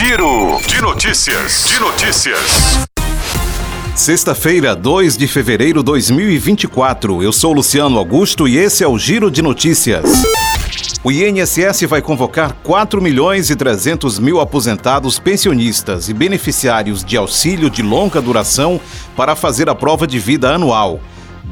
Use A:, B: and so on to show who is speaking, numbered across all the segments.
A: Giro de notícias. De notícias.
B: Sexta-feira, 2 de fevereiro de 2024. Eu sou Luciano Augusto e esse é o Giro de Notícias. O INSS vai convocar 4 milhões e 300 mil aposentados pensionistas e beneficiários de auxílio de longa duração para fazer a prova de vida anual.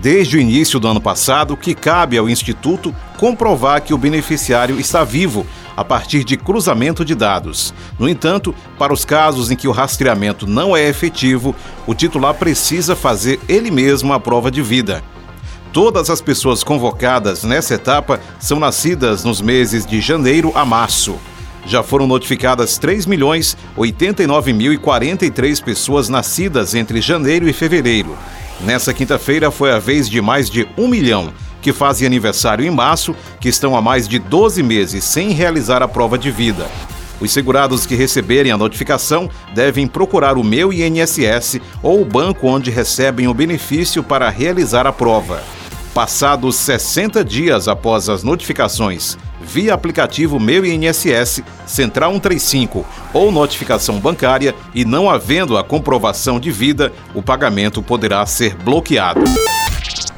B: Desde o início do ano passado, que cabe ao Instituto comprovar que o beneficiário está vivo a partir de cruzamento de dados. No entanto, para os casos em que o rastreamento não é efetivo, o titular precisa fazer ele mesmo a prova de vida. Todas as pessoas convocadas nessa etapa são nascidas nos meses de janeiro a março. Já foram notificadas 3 milhões 89 mil e 43 pessoas nascidas entre janeiro e fevereiro. Nessa quinta-feira foi a vez de mais de um milhão que fazem aniversário em março, que estão há mais de 12 meses sem realizar a prova de vida. Os segurados que receberem a notificação devem procurar o meu INSS ou o banco onde recebem o benefício para realizar a prova. Passados 60 dias após as notificações, via aplicativo Meu INSS, Central 135 ou notificação bancária e não havendo a comprovação de vida, o pagamento poderá ser bloqueado.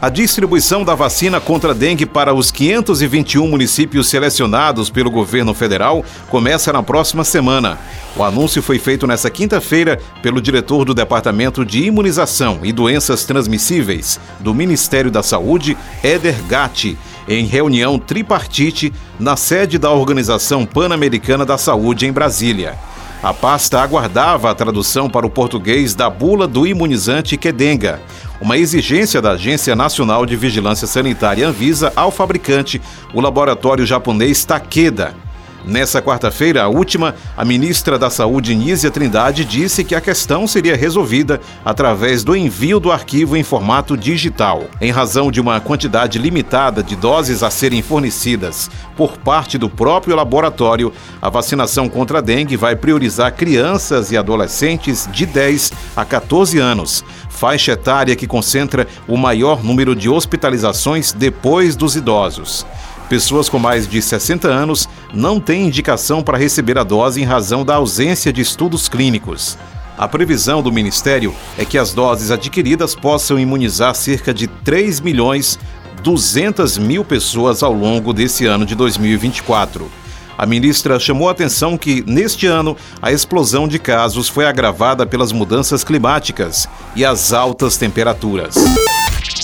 B: A distribuição da vacina contra dengue para os 521 municípios selecionados pelo governo federal começa na próxima semana. O anúncio foi feito nesta quinta-feira pelo diretor do Departamento de Imunização e Doenças Transmissíveis do Ministério da Saúde, Éder Gatti, em reunião tripartite na sede da Organização Pan-Americana da Saúde em Brasília. A pasta aguardava a tradução para o português da bula do imunizante Kedenga, uma exigência da Agência Nacional de Vigilância Sanitária Anvisa ao fabricante, o laboratório japonês Takeda. Nessa quarta-feira, a última, a ministra da Saúde, Nízia Trindade, disse que a questão seria resolvida através do envio do arquivo em formato digital. Em razão de uma quantidade limitada de doses a serem fornecidas por parte do próprio laboratório, a vacinação contra a dengue vai priorizar crianças e adolescentes de 10 a 14 anos, faixa etária que concentra o maior número de hospitalizações depois dos idosos. Pessoas com mais de 60 anos não têm indicação para receber a dose em razão da ausência de estudos clínicos. A previsão do Ministério é que as doses adquiridas possam imunizar cerca de 3 milhões 200 mil pessoas ao longo desse ano de 2024. A ministra chamou a atenção que, neste ano, a explosão de casos foi agravada pelas mudanças climáticas e as altas temperaturas.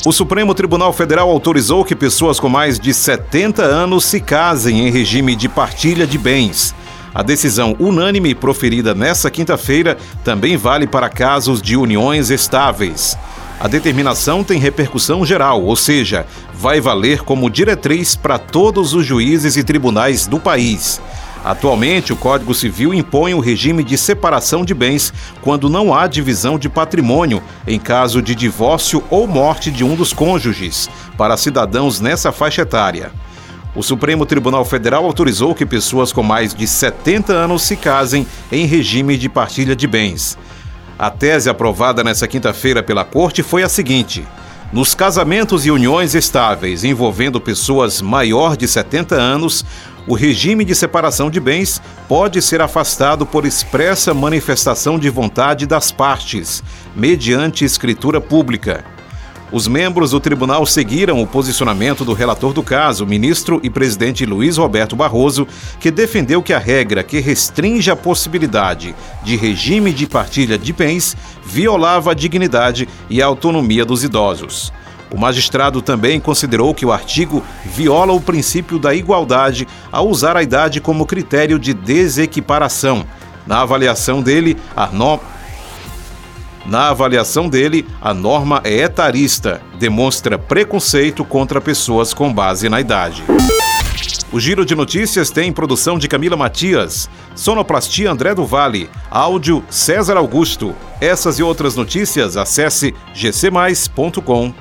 B: O Supremo Tribunal Federal autorizou que pessoas com mais de 70 anos se casem em regime de partilha de bens. A decisão unânime proferida nesta quinta-feira também vale para casos de uniões estáveis. A determinação tem repercussão geral, ou seja, vai valer como diretriz para todos os juízes e tribunais do país. Atualmente, o Código Civil impõe o regime de separação de bens quando não há divisão de patrimônio em caso de divórcio ou morte de um dos cônjuges, para cidadãos nessa faixa etária. O Supremo Tribunal Federal autorizou que pessoas com mais de 70 anos se casem em regime de partilha de bens. A tese aprovada nesta quinta-feira pela Corte foi a seguinte. Nos casamentos e uniões estáveis envolvendo pessoas maior de 70 anos, o regime de separação de bens pode ser afastado por expressa manifestação de vontade das partes, mediante escritura pública. Os membros do tribunal seguiram o posicionamento do relator do caso, ministro e presidente Luiz Roberto Barroso, que defendeu que a regra que restringe a possibilidade de regime de partilha de bens violava a dignidade e a autonomia dos idosos. O magistrado também considerou que o artigo viola o princípio da igualdade ao usar a idade como critério de desequiparação. Na avaliação dele, a norma na avaliação dele, a norma é etarista, demonstra preconceito contra pessoas com base na idade. O Giro de Notícias tem produção de Camila Matias, sonoplastia André do Vale, áudio César Augusto. Essas e outras notícias acesse gcmais.com.br.